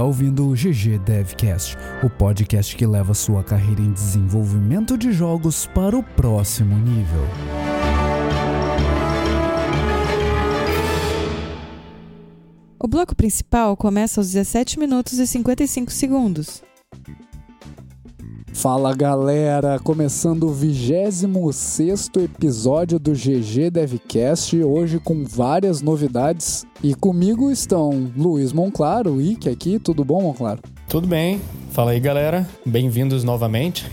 Está ouvindo o GG Devcast, o podcast que leva sua carreira em desenvolvimento de jogos para o próximo nível. O bloco principal começa aos 17 minutos e 55 segundos. Fala galera, começando o 26 episódio do GG Devcast, hoje com várias novidades. E comigo estão Luiz Monclaro, Ike aqui, tudo bom, Monclaro? Tudo bem, fala aí galera, bem-vindos novamente.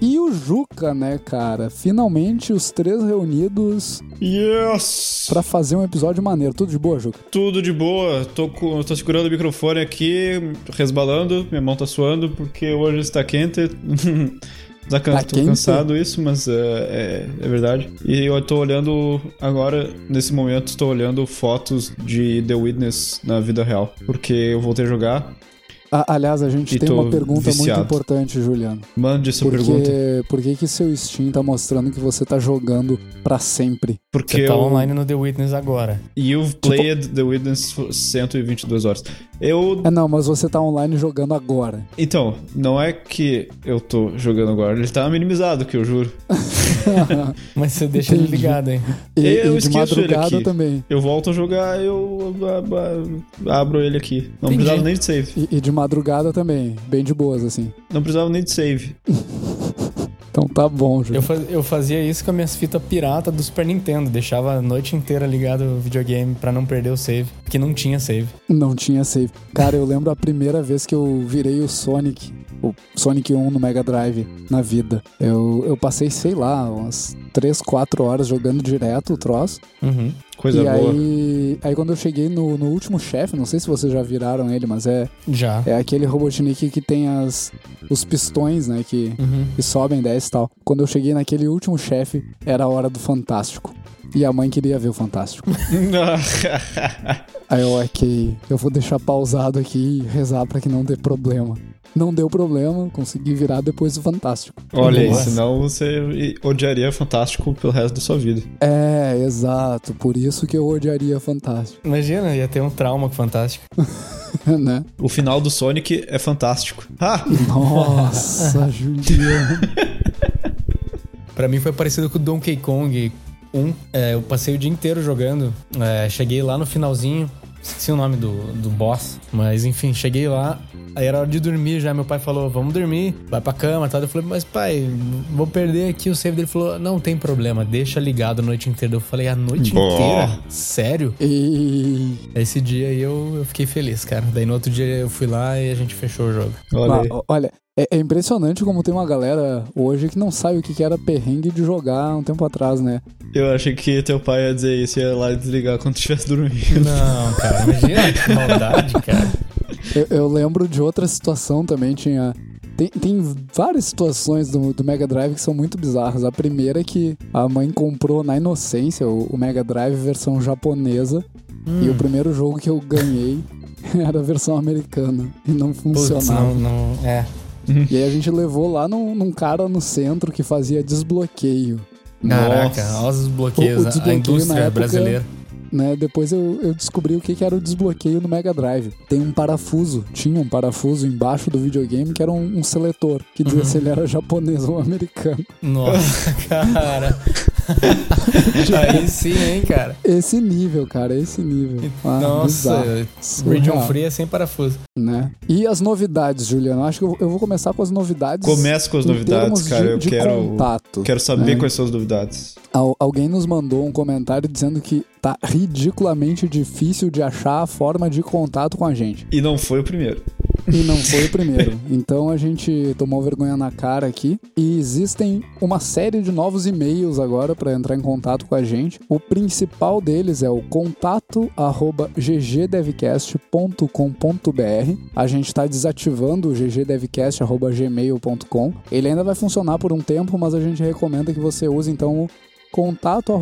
E o Juca, né, cara? Finalmente os três reunidos Yes! pra fazer um episódio maneiro. Tudo de boa, Juca? Tudo de boa. Tô, com- tô segurando o microfone aqui, resbalando, minha mão tá suando porque hoje está quente. Tá can- Tá tô quente? cansado isso, mas é, é, é verdade. E eu tô olhando agora, nesse momento, estou olhando fotos de The Witness na vida real. Porque eu voltei a jogar. Ah, aliás, a gente E tem uma pergunta viciado. muito importante, Juliano. Mande essa Por pergunta. que, por que que seu Steam tá mostrando que você tá jogando pra sempre? Porque Você tá eu... online no The Witness agora. You've played The Witness for 122 horas. Eu É não, mas você tá online jogando agora. Então, não é que eu tô jogando agora, ele tá minimizado, que eu juro. Mas você deixa ele Entendi. ligado, hein? E, Eu e de ele madrugada aqui. também. Eu volto a jogar, eu a- a- abro ele aqui. Não Entendi. precisava nem de save. E, e de madrugada também, bem de boas, assim. Não precisava nem de save. Então tá bom, Júlio. Eu, fa- eu fazia isso com as minhas fitas pirata do Super Nintendo. Deixava a noite inteira ligado o videogame pra não perder o save. Porque não tinha save. Não tinha save. Cara, eu lembro a primeira vez que eu virei o Sonic, o Sonic 1 no Mega Drive, na vida. Eu, eu passei, sei lá, umas 3, 4 horas jogando direto o troço. Uhum. Coisa e boa. aí, aí quando eu cheguei no, no último chefe, não sei se vocês já viraram ele, mas é, Já. é aquele Robotnik que tem as, os pistões, né, que, Uhum. que sobem 10 e tal. Quando eu cheguei naquele último chefe, era a hora do Fantástico. E a mãe queria ver o Fantástico. Aí eu, ok, eu vou deixar pausado aqui e rezar pra que não dê problema. Não deu problema, consegui virar depois do Fantástico. Olha aí, senão você odiaria Fantástico pelo resto da sua vida. É, exato, por isso que eu odiaria Fantástico, Imagina, ia ter um trauma com fantástico. né? O final do Sonic é fantástico. Ah! Nossa, Juliano. Pra mim foi parecido com o Donkey Kong 1. É, eu passei o dia inteiro jogando. É, cheguei lá no finalzinho. Esqueci o nome do, do boss. Mas enfim, cheguei lá. Aí era hora de dormir já. Meu pai falou: Vamos dormir, vai pra cama e tal. Eu falei: Mas pai, vou perder aqui o save dele. Falou: Não tem problema, deixa ligado a noite inteira. Eu falei: A noite Boa. inteira? Sério? E. Esse dia aí eu, eu fiquei feliz, cara. Daí no outro dia eu fui lá e a gente fechou o jogo. Olha. Ah, olha, é, é impressionante como tem uma galera hoje que não sabe o que era perrengue de jogar um tempo atrás, né? Eu achei que teu pai ia dizer isso e ia lá desligar quando estivesse dormindo. Não, cara, imagina que maldade, cara. Eu, eu lembro de outra situação também, tinha. Tem, tem várias situações do, do Mega Drive que são muito bizarras. A primeira é que a mãe comprou na inocência o, o Mega Drive versão japonesa. E Hum. o primeiro jogo que eu ganhei era a versão americana. E não Putz, funcionava. não, não. É. E aí a gente levou lá num, num cara no centro que fazia desbloqueio. Caraca, Nossa. olha os bloqueios, O- o a- a desbloqueio na indústria época- brasileira. né? Depois eu, eu descobri o que, que era o desbloqueio no Mega Drive. Tem um parafuso, tinha um parafuso embaixo do videogame que era um, um seletor, que dizia Uhum. se ele era japonês ou americano. Nossa, cara. Aí sim, hein, cara. Esse nível, cara, esse nível. Ah, Nossa, Region Free é sem parafuso. Né? E as novidades, Juliano? Acho que eu, eu vou começar com as novidades. Começa com as novidades, cara. de, Eu de quero, contato. quero saber né? quais são as novidades. Al- alguém nos mandou um comentário dizendo que tá ridiculamente difícil de achar a forma de contato com a gente. E não foi o primeiro. E não foi o primeiro. Então a gente tomou vergonha na cara aqui. E existem uma série de novos e-mails agora para entrar em contato com a gente. O principal deles é o contato arroba ggdevcast.com.br. A gente está desativando o ggdevcast.gmail.com. Ele ainda vai funcionar por um tempo, mas a gente recomenda que você use então o contato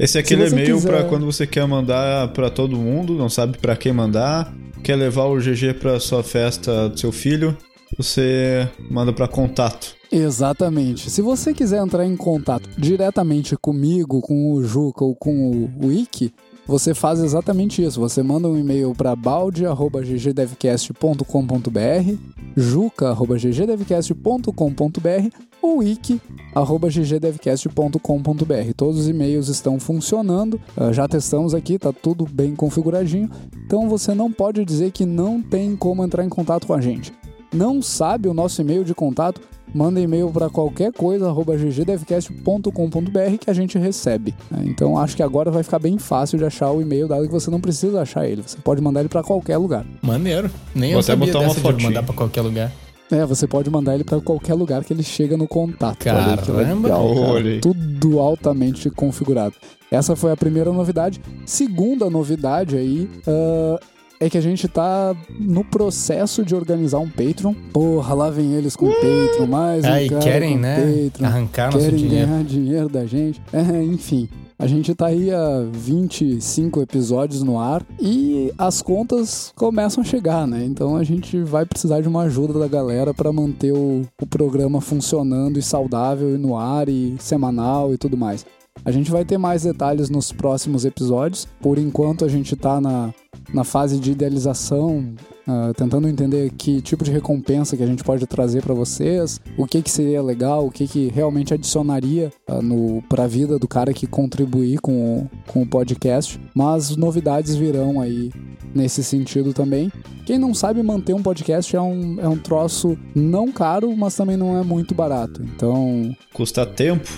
Esse é aquele você e-mail quiser- pra quando você quer mandar pra todo mundo, não sabe pra quem mandar, quer levar o GG pra sua festa do seu filho, você manda pra contato. Exatamente. Se você quiser entrar em contato diretamente comigo, com o Juca ou com o, Ike, você faz exatamente isso. Você manda um e-mail para balde@ggdevcast.com.br, juca@ggdevcast.com.br ou wiki@ggdevcast.com.br. Todos os e-mails estão funcionando. Uh, já testamos aqui, tá tudo bem configuradinho. Então você não pode dizer que não tem como entrar em contato com a gente. Não sabe o nosso e-mail de contato? manda e-mail para qualquer coisa, arroba ggdevcast.com.br que a gente recebe. Né? Então acho que agora vai ficar bem fácil de achar o e-mail, dado que você não precisa achar ele. Você pode mandar ele para qualquer lugar. Maneiro. Nem Vou eu até sabia botar uma dessa de fotinha. mandar pra qualquer lugar. É, você pode mandar ele para qualquer lugar que ele chega no contato. Olha aí que Caramba. legal, cara. Olha. Tudo altamente configurado. Essa foi a primeira novidade. Segunda novidade aí ah, é que a gente tá no processo de organizar um Patreon. Porra, lá vem eles com o Patreon, mais um Aí querem, né? Patreon. Arrancar nosso querem dinheiro. ganhar dinheiro da gente. É, enfim. A gente tá aí há 25 episódios no ar e as contas começam a chegar, né? Então a gente vai precisar de uma ajuda da galera para manter o, o programa funcionando e saudável e no ar e semanal e tudo mais. A gente vai ter mais detalhes nos próximos episódios. Por enquanto a gente tá na, na fase de idealização, ah, tentando entender que tipo de recompensa que a gente pode trazer para vocês, o que que seria legal, o que que realmente adicionaria ah, no para a vida do cara que contribuir com o, com o podcast. Mas novidades virão aí nesse sentido também. Quem não sabe manter um podcast é um, é um troço não caro, mas também não é muito barato. Então Custa tempo.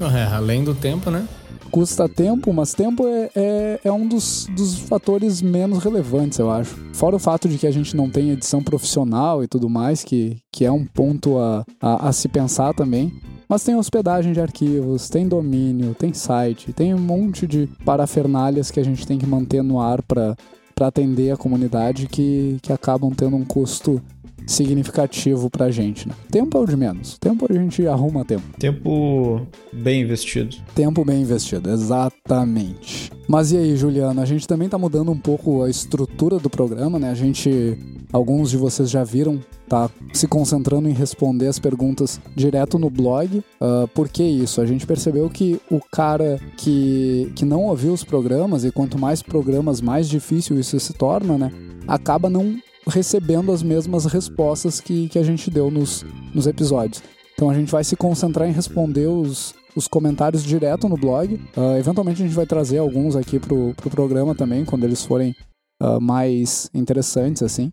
É, além do tempo, né? Custa tempo, mas tempo é, é, é um dos, dos fatores menos relevantes, eu acho. Fora o fato de que a gente não tem edição profissional e tudo mais, que, que é um ponto a, a, a se pensar também. Mas tem hospedagem de arquivos, tem domínio, tem site, tem um monte de parafernálias que a gente tem que manter no ar para atender a comunidade que, que acabam tendo um custo significativo pra gente, né? Tempo é o de menos. Tempo a gente arruma tempo. Tempo bem investido. Tempo bem investido, exatamente. Mas e aí, Juliano? A gente também tá mudando um pouco a estrutura do programa, né? A gente, alguns de vocês já viram, tá se concentrando em responder as perguntas direto no blog. Ah, por que isso? A gente percebeu que o cara que, que não ouviu os programas, e quanto mais programas, mais difícil isso se torna, né? Acaba não recebendo as mesmas respostas que, que a gente deu nos, nos episódios. Então a gente vai se concentrar em responder os, os comentários direto no blog. Ah, eventualmente a gente vai trazer alguns aqui pro, pro programa também, quando eles forem ah, mais interessantes, assim.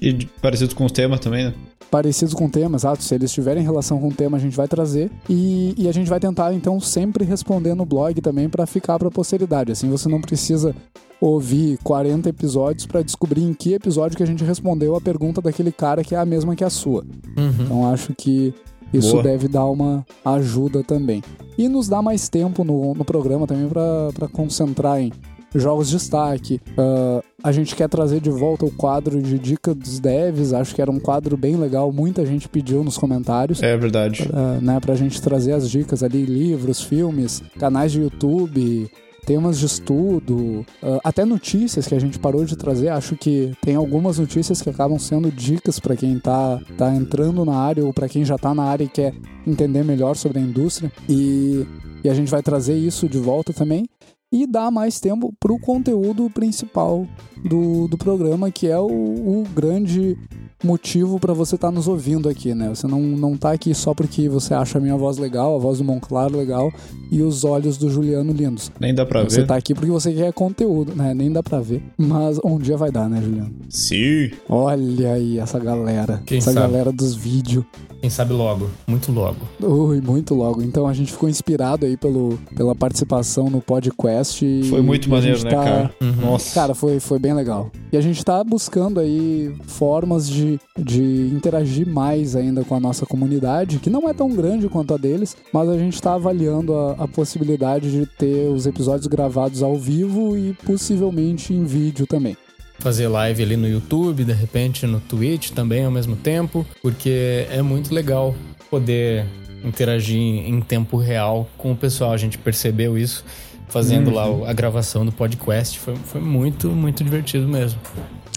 E parecido com os temas também, né? Parecidos com o tema, exato. Se eles tiverem relação com o tema, a gente vai trazer. E, e a gente vai tentar, então, sempre responder no blog também para ficar para posteridade. Assim você não precisa ouvir 40 episódios para descobrir em que episódio que a gente respondeu a pergunta daquele cara que é a mesma que a sua. Uhum. Então acho que isso Boa. deve dar uma ajuda também. E nos dá mais tempo no, no programa também para concentrar em jogos de destaque. Ah, a gente quer trazer de volta o quadro de dica dos devs. Acho que era um quadro bem legal. Muita gente pediu nos comentários. É verdade. Uh, né, pra gente trazer as dicas ali, livros, filmes, canais de YouTube, temas de estudo, uh, até notícias que a gente parou de trazer. Acho que tem algumas notícias que acabam sendo dicas pra quem tá, tá entrando na área ou pra quem já tá na área e quer entender melhor sobre a indústria. E, e a gente vai trazer isso de volta também. E dar mais tempo pro conteúdo principal do, do programa, que é o, o grande motivo para você estar nos ouvindo aqui, né? Você não, não tá aqui só porque você acha a minha voz legal, a voz do Monclar legal e os olhos do Juliano lindos. Nem dá pra Você ver. tá aqui porque você quer conteúdo, né? Nem dá pra ver. Mas um dia vai dar, né, Juliano? Sim. Olha aí essa galera. Quem essa sabe? galera dos vídeos. Quem sabe logo, muito logo. Ui, muito logo. Então a gente ficou inspirado aí pelo, pela participação no podcast. E- Foi muito e maneiro, gente né, tá- cara? Uhum. Nossa. Cara, foi, foi bem legal. E a gente tá buscando aí formas de, de interagir mais ainda com a nossa comunidade, que não é tão grande quanto a deles, mas a gente tá avaliando a, a possibilidade de ter os episódios gravados ao vivo e possivelmente em vídeo também. Fazer live ali no YouTube, de repente no Twitch também ao mesmo tempo, porque é muito legal poder interagir em tempo real com o pessoal. A gente percebeu isso fazendo lá o- a gravação do podcast. Foi, foi muito, muito divertido mesmo.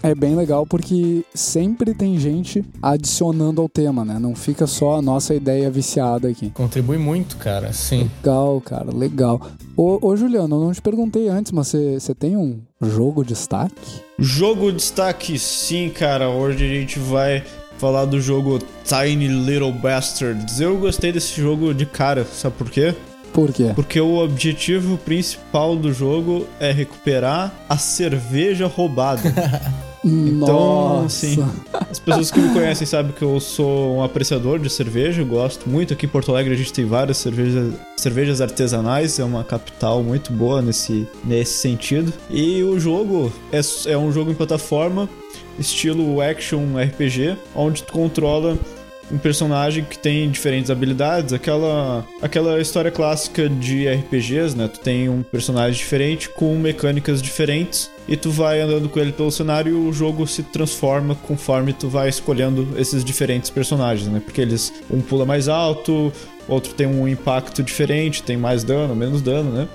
É bem legal porque sempre tem gente adicionando ao tema, né? Não fica só a nossa ideia viciada aqui. Contribui muito, cara, sim. Legal, cara, legal. Ô, ô Juliano, eu não te perguntei antes, mas você tem um jogo de destaque? Jogo destaque, sim, cara. Hoje a gente vai falar do jogo Tiny Little Bastards. Eu gostei desse jogo de cara, sabe por quê? Por quê? Porque o objetivo principal do jogo é recuperar a cerveja roubada. Então, Nossa. sim. As pessoas que me conhecem sabem que eu sou um apreciador de cerveja, gosto muito. Aqui em Porto Alegre a gente tem várias cervejas, cervejas artesanais, é uma capital muito boa nesse, nesse sentido. E o jogo é, é um jogo em plataforma, estilo action RPG, onde tu controla um personagem que tem diferentes habilidades, aquela aquela história clássica de RPGs, né? Tu tem um personagem diferente com mecânicas diferentes e tu vai andando com ele pelo cenário e o jogo se transforma conforme tu vai escolhendo esses diferentes personagens, né? Porque eles um pula mais alto, outro tem um impacto diferente, tem mais dano, menos dano, né?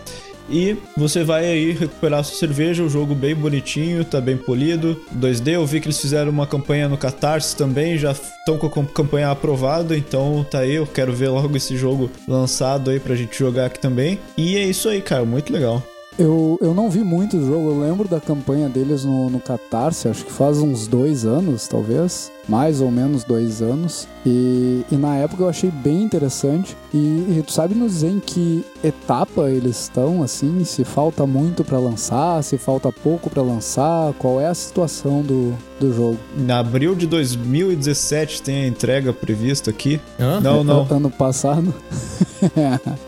E você vai aí recuperar sua cerveja, o jogo bem bonitinho, tá bem polido. 2D, eu vi que eles fizeram uma campanha no Catarse também, já estão com a campanha aprovada, então tá aí, eu quero ver logo esse jogo lançado aí pra gente jogar aqui também. E é isso aí, cara, muito legal. Eu, eu não vi muito o jogo, eu lembro da campanha deles no, no Catarse, acho que faz uns dois anos, talvez. Mais ou menos dois anos. E, e na época eu achei bem interessante. E, e tu sabe nos dizer em que etapa eles estão, assim? Se falta muito pra lançar, se falta pouco pra lançar, qual é a situação do, do jogo? Em abril de 2017 tem a entrega prevista aqui. Hã? Não, não. Ano passado.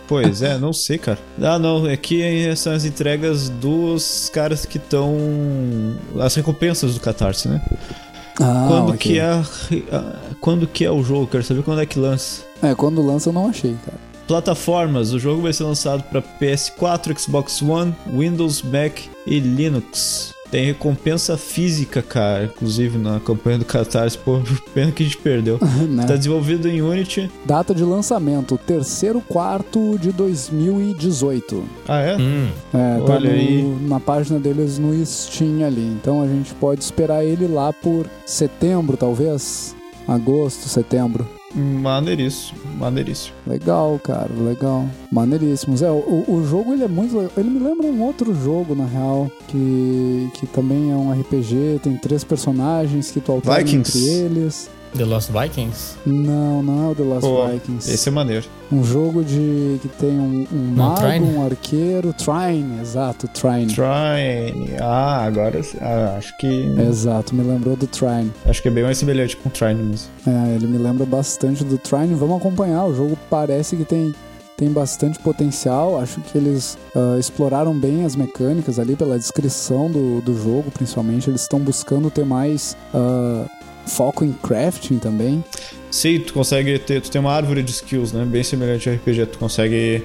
Pois é, não sei, cara. Ah, não, aqui são as entregas dos caras que estão. As recompensas do Catarse, né? Ah, quando ok. que é. a- Quando que é o jogo? Quero saber quando é que lança. É, quando lança eu não achei, cara. Plataformas: o jogo vai ser lançado para PS4, Xbox One, Windows, Mac e Linux. Tem recompensa física, cara, inclusive na campanha do Catarse. Pô, pena que a gente perdeu. né? Tá desenvolvido em Unity. Data de lançamento, terceiro quarto de 2018. Ah, é? Hum, É, tá Olha no- aí. na página deles no Steam ali. Então a gente pode esperar ele lá por setembro, talvez. Agosto, setembro. Maneiríssimo, maneiríssimo. Legal, cara, legal. Maneiríssimos. É, o, o jogo ele é muito legal. Ele me lembra um outro jogo, na real, que, que também é um RPG, tem três personagens que tu alterna Vikings. entre eles. The Lost Vikings? Não, não é o The Last Pô, Vikings. Esse é maneiro. Um jogo de que tem um, um Não, mago, Trine? um arqueiro, Trine, exato, Trine. Trine. Ah, agora ah, acho que. Exato, me lembrou do Trine. Acho que é bem mais semelhante com o Trine mesmo. É, ele me lembra bastante do Trine. Vamos acompanhar, o jogo parece que tem, tem bastante potencial. Acho que eles ah, exploraram bem as mecânicas ali pela descrição do, do jogo, principalmente. Eles estão buscando ter mais ah, foco em crafting também. Sim, tu consegue ter. Tu tem uma árvore de skills, né? Bem semelhante ao RPG. Tu consegue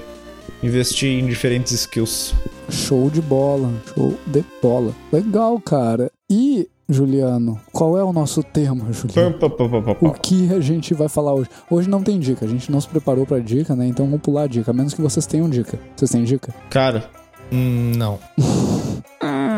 investir em diferentes skills. Show de bola, show de bola. Legal, cara. E, Juliano, qual é o nosso tema, Juliano? O que a gente vai falar hoje? Hoje não tem dica, a gente não se preparou pra dica, né? Então vamos pular a dica, a menos que vocês tenham dica. Vocês têm dica? Cara, Hum, não.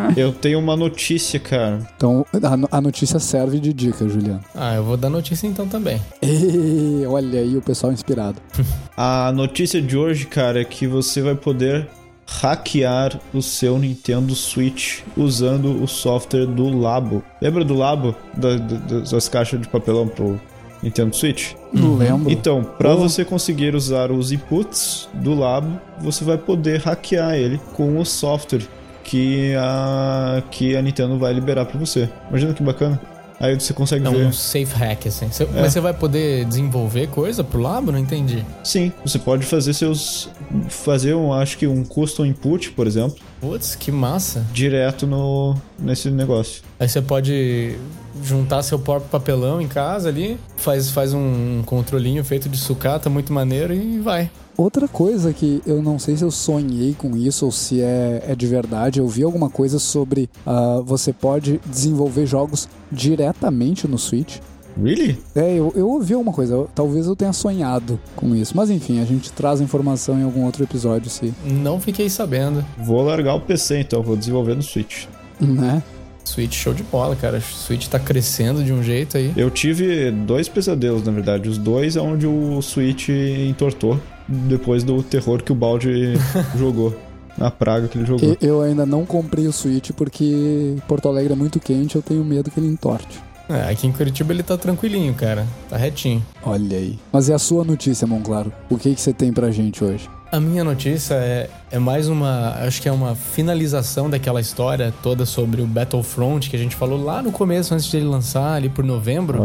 eu tenho uma notícia, cara. Então a, a notícia serve de dica, Juliano. Ah, eu vou dar notícia então também. Ê, olha aí o pessoal inspirado. A notícia de hoje, cara, é que você vai poder hackear o seu Nintendo Switch usando o software do Labo. Lembra do Labo? Da- da- das caixas de papelão pro Nintendo Switch? Não lembro. Então, para você conseguir usar os inputs do Labo, você vai poder hackear ele com o software que a, que a Nintendo vai liberar para você. Imagina que bacana. Aí você consegue É ver. um safe hack, assim. Cê- É. Mas você vai poder desenvolver coisa pro labo? Não entendi. Sim, você pode fazer seus. Fazer, um, acho que um custom input, por exemplo, Putz, que massa. direto no, nesse negócio. Aí você pode juntar seu próprio papelão em casa ali, faz, faz um controlinho feito de sucata, muito maneiro e vai. Outra coisa que eu não sei se eu sonhei com isso ou se é, é de verdade, eu vi alguma coisa sobre ah, você pode desenvolver jogos diretamente no Switch. Really? É, eu, eu ouvi alguma coisa, eu- talvez eu tenha sonhado com isso. Mas enfim, a gente traz a informação em algum outro episódio, se, Não fiquei sabendo. Vou largar o PC então, vou desenvolver no Switch. né? Switch show de bola, cara. O Switch tá crescendo de um jeito aí. Eu tive dois pesadelos, na verdade. Os dois é onde o Switch entortou depois do terror que o balde jogou. Na praga que ele jogou. Eu ainda não comprei o Switch porque Porto Alegre é muito quente, eu tenho medo que ele entorte. É, aqui em Curitiba ele tá tranquilinho, cara. Tá retinho. Olha aí. Mas e a sua notícia, Monclaro? O que, que você tem pra gente hoje? A minha notícia é, é mais uma. Acho que é uma finalização daquela história toda sobre o Battlefront que a gente falou lá no começo, antes de ele lançar, ali por novembro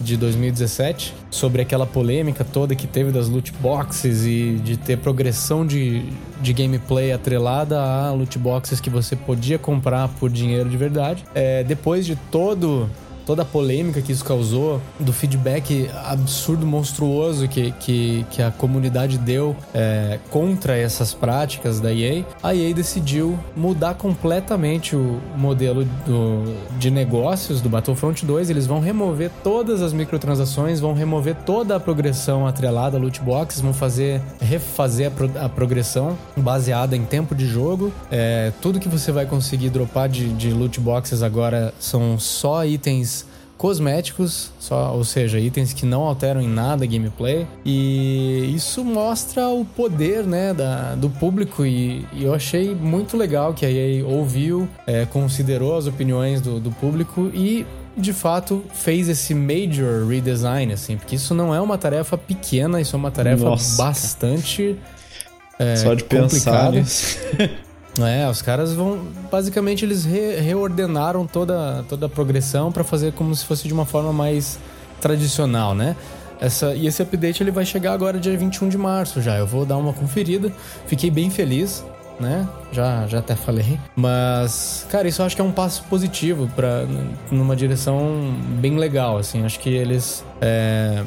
de 2017, sobre aquela polêmica toda que teve das loot boxes e de ter progressão de, de gameplay atrelada a loot boxes que você podia comprar por dinheiro de verdade. É, depois de todo toda a polêmica que isso causou, do feedback absurdo, monstruoso que, que, que a comunidade deu é, contra essas práticas da EA, a EA decidiu mudar completamente o modelo do, de negócios do Battlefront 2. Eles vão remover todas as microtransações, vão remover toda a progressão atrelada a loot boxes, vão fazer refazer a, pro- a progressão baseada em tempo de jogo. É, tudo que você vai conseguir dropar de, de loot boxes agora são só itens cosméticos, só, ou seja, itens que não alteram em nada a gameplay. E isso mostra o poder né, da, do público. E, e eu achei muito legal que a EA ouviu, é, considerou as opiniões do, do público e. De fato, fez esse major redesign, assim, porque isso não é uma tarefa pequena, isso é uma tarefa Nossa, bastante é, Só de pensar complicada. nisso. É, os caras vão. Basicamente, eles re- reordenaram toda, toda a progressão pra fazer como se fosse de uma forma mais tradicional, né? Essa, e esse update ele vai chegar agora dia 21 de março já. Eu vou dar uma conferida. Fiquei bem feliz, né? Já, já até falei. Mas, cara, isso eu acho que é um passo positivo para numa direção bem legal, assim. Acho que eles. é,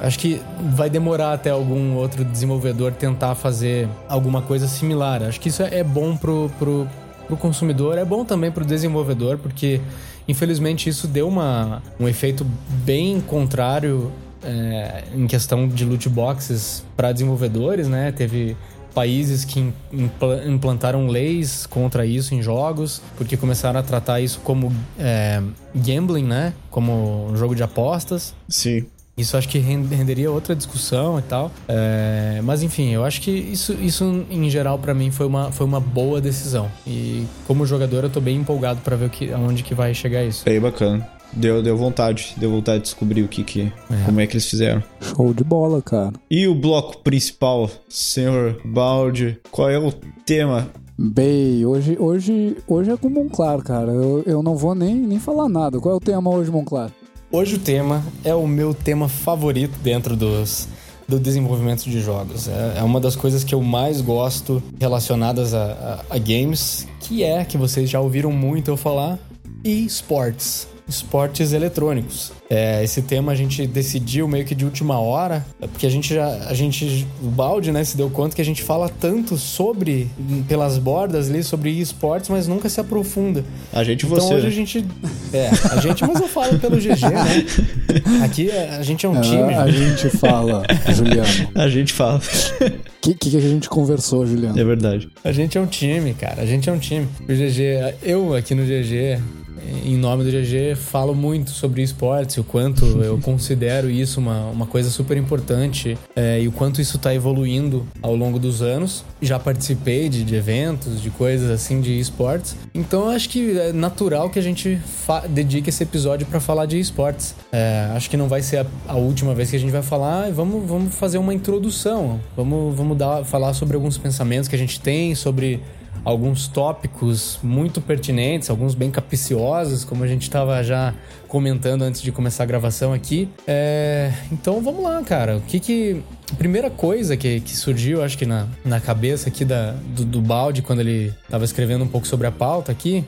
Acho que vai demorar até algum outro desenvolvedor tentar fazer alguma coisa similar. Acho que isso é bom pro, pro, pro consumidor, é bom também pro desenvolvedor, porque infelizmente isso deu uma, um efeito bem contrário é, em questão de loot boxes para desenvolvedores, né? Teve países que im- impla- implantaram leis contra isso em jogos, porque começaram a tratar isso como é, gambling, né? Como um jogo de apostas. Sim. Isso acho que ren- renderia outra discussão e tal. É, mas enfim, eu acho que isso, isso em geral pra mim foi uma, foi uma boa decisão. E como jogador eu tô bem empolgado pra ver o que, aonde que vai chegar isso. Bem bacana. Deu, deu vontade. Deu vontade de descobrir o que que... Como é que eles fizeram. Show de bola, cara. E o bloco principal, senhor Balde, qual é o tema? Bem, hoje, hoje, hoje é com o Monclar, cara. Eu, eu não vou nem, nem falar nada. Qual é o tema hoje, Monclar? Hoje o tema é o meu tema favorito dentro dos do desenvolvimento de jogos. É, é uma das coisas que eu mais gosto relacionadas a, a- a games, que é, que vocês já ouviram muito eu falar, esportes. Esportes eletrônicos. É, esse tema a gente decidiu meio que de última hora, porque a gente já. A gente. O balde, né, se deu conta que a gente fala tanto sobre, pelas bordas ali, sobre esportes, mas nunca se aprofunda. A gente e Então você. hoje né? a gente. É, a gente, mas eu falo pelo GG, né? Aqui a gente é um time. Ah, a gente fala, Juliano. A gente fala. O que, que, que a gente conversou, Juliano? é verdade. A gente é um time, cara. A gente é um time. O GG, eu aqui no GG, em nome do GG, falo muito sobre esportes, o quanto eu considero isso uma, uma coisa super importante é, e o quanto isso tá evoluindo ao longo dos anos. Já participei de, de eventos, de coisas assim de esportes. Então eu acho que é natural que a gente dedique esse episódio para falar de esportes. É, acho que não vai ser a, a última vez que a gente vai falar. Vamos, vamos fazer uma introdução. Vamos, vamos dar, falar sobre alguns pensamentos que a gente tem, sobre alguns tópicos muito pertinentes, alguns bem capiciosos, como a gente estava já comentando antes de começar a gravação aqui. É, então vamos lá, cara. O que que. A primeira coisa que, que surgiu, acho que na, na cabeça aqui da, do, do balde, quando ele estava escrevendo um pouco sobre a pauta aqui,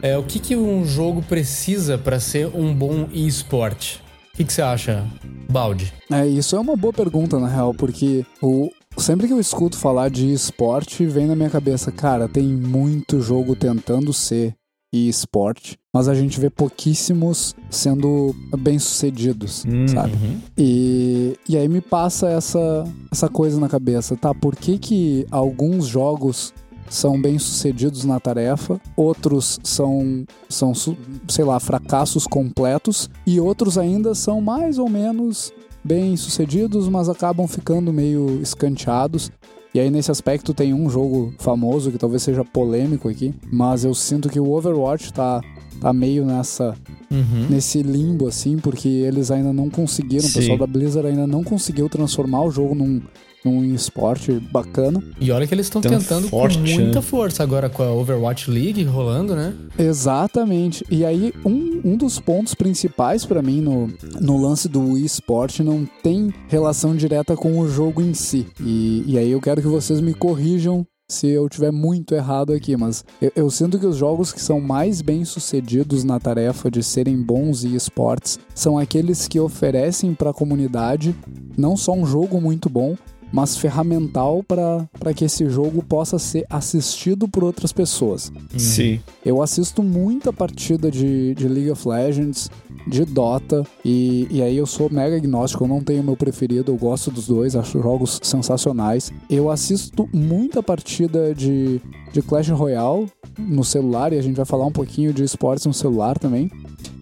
é o que, que um jogo precisa para ser um bom e-sport? O que, que você acha, balde? É, isso é uma boa pergunta, na real, porque o, sempre que eu escuto falar de esporte, vem na minha cabeça, cara, tem muito jogo tentando ser esporte, mas a gente vê pouquíssimos sendo bem-sucedidos, sabe? Uhum. E, e aí me passa essa, essa coisa na cabeça, tá? Por que que alguns jogos são bem-sucedidos na tarefa, outros são, são, sei lá, fracassos completos, e outros ainda são mais ou menos bem-sucedidos, mas acabam ficando meio escanteados. E aí, nesse aspecto, tem um jogo famoso que talvez seja polêmico aqui, mas eu sinto que o Overwatch tá, tá meio nessa. Uhum. Nesse limbo, assim, porque eles ainda não conseguiram, Sim. o pessoal da Blizzard ainda não conseguiu transformar o jogo num, num esporte bacana. E olha que eles estão Tão tentando forte, com muita né? força agora com a Overwatch League rolando, né? Exatamente. E aí, um, um dos pontos principais pra mim no, no lance do esporte não tem relação direta com o jogo em si. E, e aí eu quero que vocês me corrijam se eu tiver muito errado aqui, mas eu, eu sinto que os jogos que são mais bem sucedidos na tarefa de serem bons e esportes são aqueles que oferecem para a comunidade não só um jogo muito bom, mas ferramental para que esse jogo possa ser assistido por outras pessoas. Sim. Eu assisto muita partida de, de League of Legends, de Dota, e, e aí eu sou mega agnóstico, eu não tenho meu preferido, eu gosto dos dois, acho jogos sensacionais. Eu assisto muita partida de, de Clash Royale no celular, e a gente vai falar um pouquinho de esportes no celular também.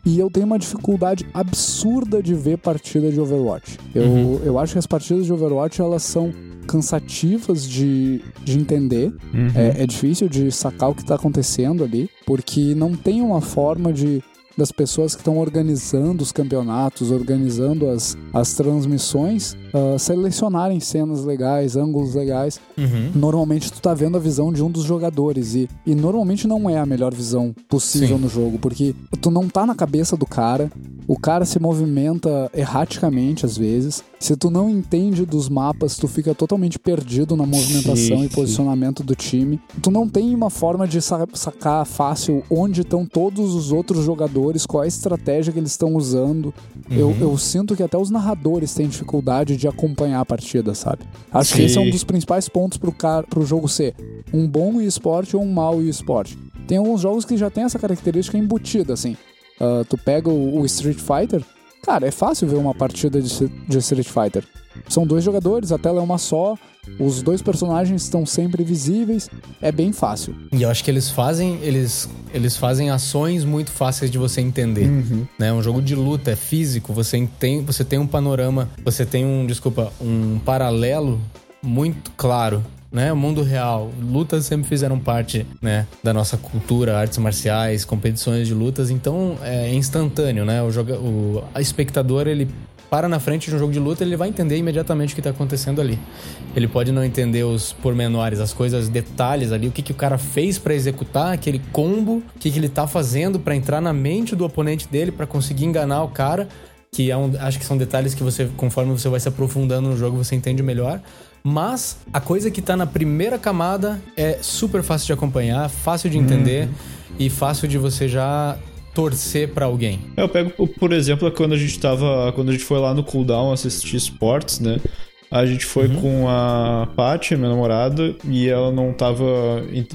E eu tenho uma dificuldade absurda de ver partida de Overwatch. Eu, Uhum. eu acho que as partidas de Overwatch elas são cansativas de, de entender. Uhum. É, é difícil de sacar o que está acontecendo ali, porque não tem uma forma de das pessoas que estão organizando os campeonatos, organizando as, as transmissões, ah, selecionarem cenas legais, ângulos legais. Uhum. Normalmente tu tá vendo a visão de um dos jogadores e, e normalmente não é a melhor visão possível Sim. no jogo, porque tu não tá na cabeça do cara, o cara se movimenta erraticamente às vezes. Se tu não entende dos mapas, tu fica totalmente perdido na movimentação Sim, e posicionamento do time. Tu não tem uma forma de sa- sacar fácil onde estão todos os outros jogadores, qual é a estratégia que eles estão usando. Eu, Uhum. eu sinto que até os narradores têm dificuldade de acompanhar a partida, sabe? Acho que Sim. esse é um dos principais pontos pro, cara, pro jogo ser um bom esporte ou um mau esporte. Tem alguns jogos que já tem essa característica embutida, assim. Ah, tu pega o, o Street Fighter, cara, é fácil ver uma partida de, de Street Fighter. São dois jogadores, a tela é uma só, os dois personagens estão sempre visíveis, é bem fácil. E eu acho que eles fazem, eles, eles fazem ações muito fáceis de você entender. Uhum. Né? Um jogo de luta é físico, você tem, você tem um panorama, você tem um, desculpa, um paralelo muito claro. Né? O mundo real, lutas sempre fizeram parte né, da nossa cultura, artes marciais, competições de lutas, então é instantâneo, né? O, joga, o a espectador ele para na frente de um jogo de luta, ele vai entender imediatamente o que está acontecendo ali. Ele pode não entender os pormenores, as coisas, detalhes ali, o que, que o cara fez para executar aquele combo, o que, que ele tá fazendo para entrar na mente do oponente dele para conseguir enganar o cara, que é um, acho que são detalhes que você, conforme você vai se aprofundando no jogo, você entende melhor. Mas a coisa que tá na primeira camada é super fácil de acompanhar, fácil de entender e fácil de você já torcer pra alguém. Eu pego, por exemplo, quando a gente tava. Quando a gente foi lá no cooldown assistir esportes, né? A gente foi com a Paty, minha namorada, e ela não tava.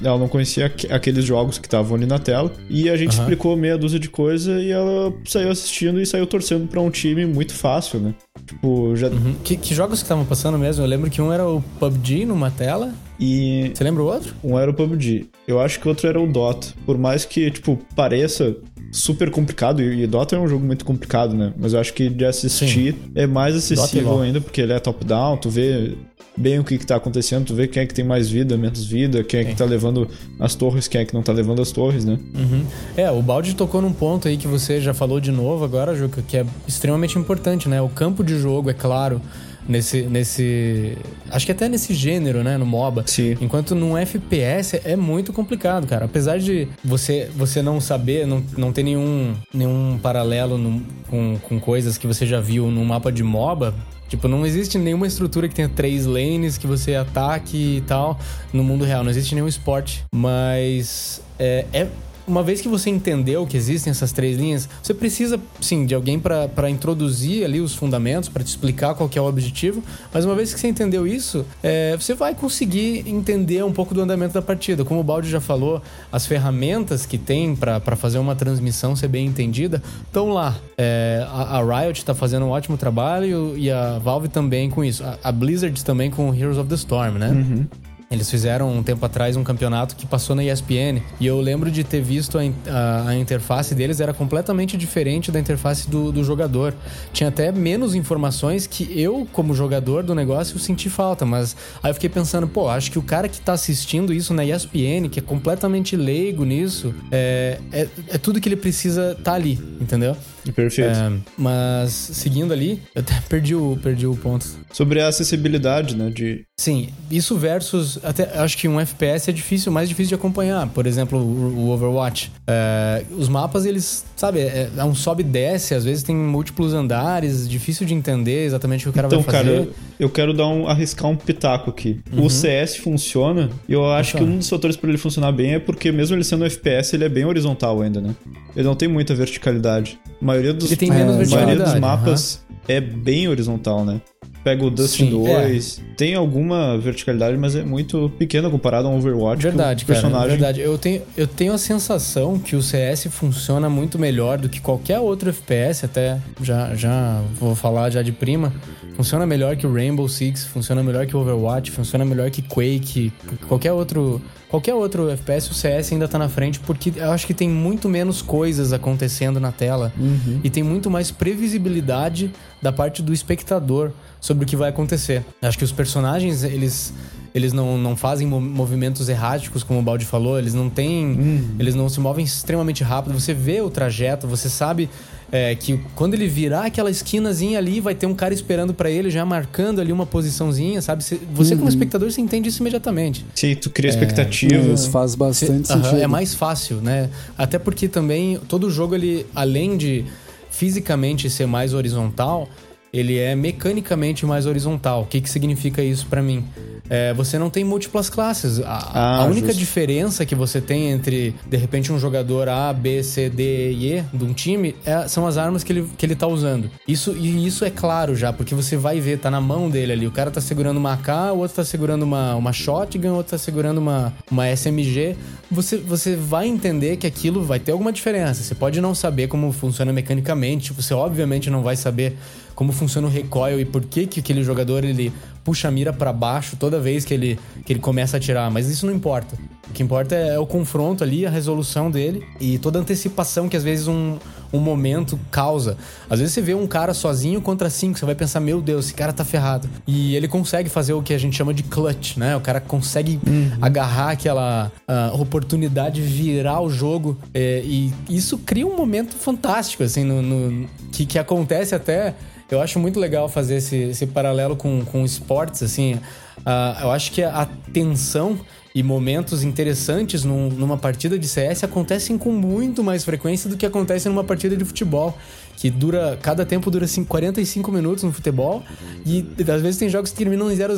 Ela não conhecia aqu- aqueles jogos que estavam ali na tela. E a gente Aham. explicou meia dúzia de coisa e ela saiu assistindo e saiu torcendo pra um time muito fácil, né? Tipo, já. Uhum. Que, que jogos que estavam passando mesmo? Eu lembro que um era o PUBG numa tela. E Você lembra o outro? um era o PUBG. Eu acho que o outro era o Dota. Por mais que, tipo, pareça super complicado, e Dota é um jogo muito complicado, né? Mas eu acho que de assistir é mais e acessível LoL. ainda, porque ele é top-down, tu vê bem o que, que tá acontecendo, tu vê quem é que tem mais vida, menos vida, quem é que Sim. tá levando as torres, quem é que não tá levando as torres, né? Uhum. É, o Balde tocou num ponto aí que você já falou de novo agora, Juca, que é extremamente importante, né? O campo de jogo, é claro, nesse. nesse acho que até nesse gênero, né? No MOBA. Sim. Enquanto num FPS é muito complicado, cara. Apesar de você, você não saber, não, não ter nenhum, nenhum paralelo num- com, com coisas que você já viu no mapa de MOBA. Tipo, não existe nenhuma estrutura que tenha três lanes que você ataque e tal no mundo real. Não existe nenhum esporte. Mas é, é- uma vez que você entendeu que existem essas três linhas, você precisa, sim, de alguém para introduzir ali os fundamentos, para te explicar qual é o objetivo. Mas uma vez que você entendeu isso, é, você vai conseguir entender um pouco do andamento da partida. Como o Baldi já falou, as ferramentas que tem para fazer uma transmissão ser bem entendida estão lá. É, a, a Riot está fazendo um ótimo trabalho e a Valve também com isso. A, a Blizzard também com Heroes of the Storm, né? Eles fizeram um tempo atrás um campeonato que passou na ESPN e eu lembro de ter visto a, a, a interface deles era completamente diferente da interface do, do, jogador. Tinha até menos informações que eu, como jogador do negócio, senti falta. Mas aí eu fiquei pensando, pô, acho que o cara que tá assistindo isso na ESPN, que é completamente leigo nisso, é, é, é tudo que ele precisa tá ali, entendeu? Perfeito. É, mas seguindo ali, eu até perdi o, perdi o ponto. Sobre a acessibilidade, né? De... Sim, isso versus. Até acho que um FPS é difícil, mais difícil de acompanhar. Por exemplo, o, o Overwatch. É, os mapas, eles, sabe, é, é, um sobe e desce, às vezes tem múltiplos andares, difícil de entender exatamente o que o cara então, vai fazer. Então, cara, eu quero dar um, arriscar um pitaco aqui. Uhum. O CS funciona, e eu acho que um dos fatores para ele funcionar bem é porque, mesmo ele sendo um FPS, ele é bem horizontal ainda, né? Ele não tem muita verticalidade. A maioria dos, ele tem menos é, maioria dos mapas uhum. é bem horizontal, né? Pega o Dust Sim, 2, é. tem alguma verticalidade, mas é muito pequena comparado a um Overwatch. Verdade, personagem... cara, verdade. Eu tenho, eu tenho a sensação que o CS funciona muito melhor do que qualquer outro FPS, até já, já vou falar já de prima. Funciona melhor que o Rainbow Six, funciona melhor que o Overwatch, funciona melhor que Quake, qualquer outro Qualquer outro FPS, o CS ainda tá na frente porque eu acho que tem muito menos coisas acontecendo na tela uhum. e tem muito mais previsibilidade da parte do espectador sobre o que vai acontecer. Acho que os personagens, eles eles não, não fazem movimentos erráticos, como o Baldi falou, eles não têm. Uhum. Eles não se movem extremamente rápido. Você vê o trajeto, você sabe é, que quando ele virar aquela esquinazinha ali, vai ter um cara esperando para ele, já marcando ali uma posiçãozinha, sabe? Você, uhum. como espectador, você entende isso imediatamente. Sim, tu cria expectativa. É, faz bastante você, sentido. é mais fácil, né? Até porque também todo jogo, ele, além de fisicamente ser mais horizontal, ele é mecanicamente mais horizontal. O que, que significa isso para mim? É, você não tem múltiplas classes. A, ah, a única justo. diferença que você tem entre, de repente, um jogador A, B, C, D e E de um time é, são as armas que ele, que ele tá usando. Isso, e isso é claro já, porque você vai ver, tá na mão dele ali. O cara tá segurando uma AK, o outro tá segurando uma, uma shotgun, o outro tá segurando uma, uma SMG. Você, você vai entender que aquilo vai ter alguma diferença. Você pode não saber como funciona mecanicamente, você obviamente não vai saber como funciona o recoil e por que, que aquele jogador ele puxa a mira para baixo toda vez que ele, que ele começa a atirar, mas isso não importa. O que importa é, o confronto ali, a resolução dele e toda a antecipação que às vezes um, um momento causa. Às vezes você vê um cara sozinho contra cinco, você vai pensar, meu Deus, esse cara tá ferrado. E ele consegue fazer o que a gente chama de clutch, né? O cara consegue uhum. agarrar aquela oportunidade, virar o jogo. É, e isso cria um momento fantástico, assim, no, no que, que acontece até eu acho muito legal fazer esse, esse paralelo com, com esportes, assim. Uh, eu acho que a tensão e momentos interessantes num, numa partida de CS acontecem com muito mais frequência do que acontece numa partida de futebol. Que dura. Cada tempo dura assim, 45 minutos no futebol. E às vezes tem jogos que terminam em 0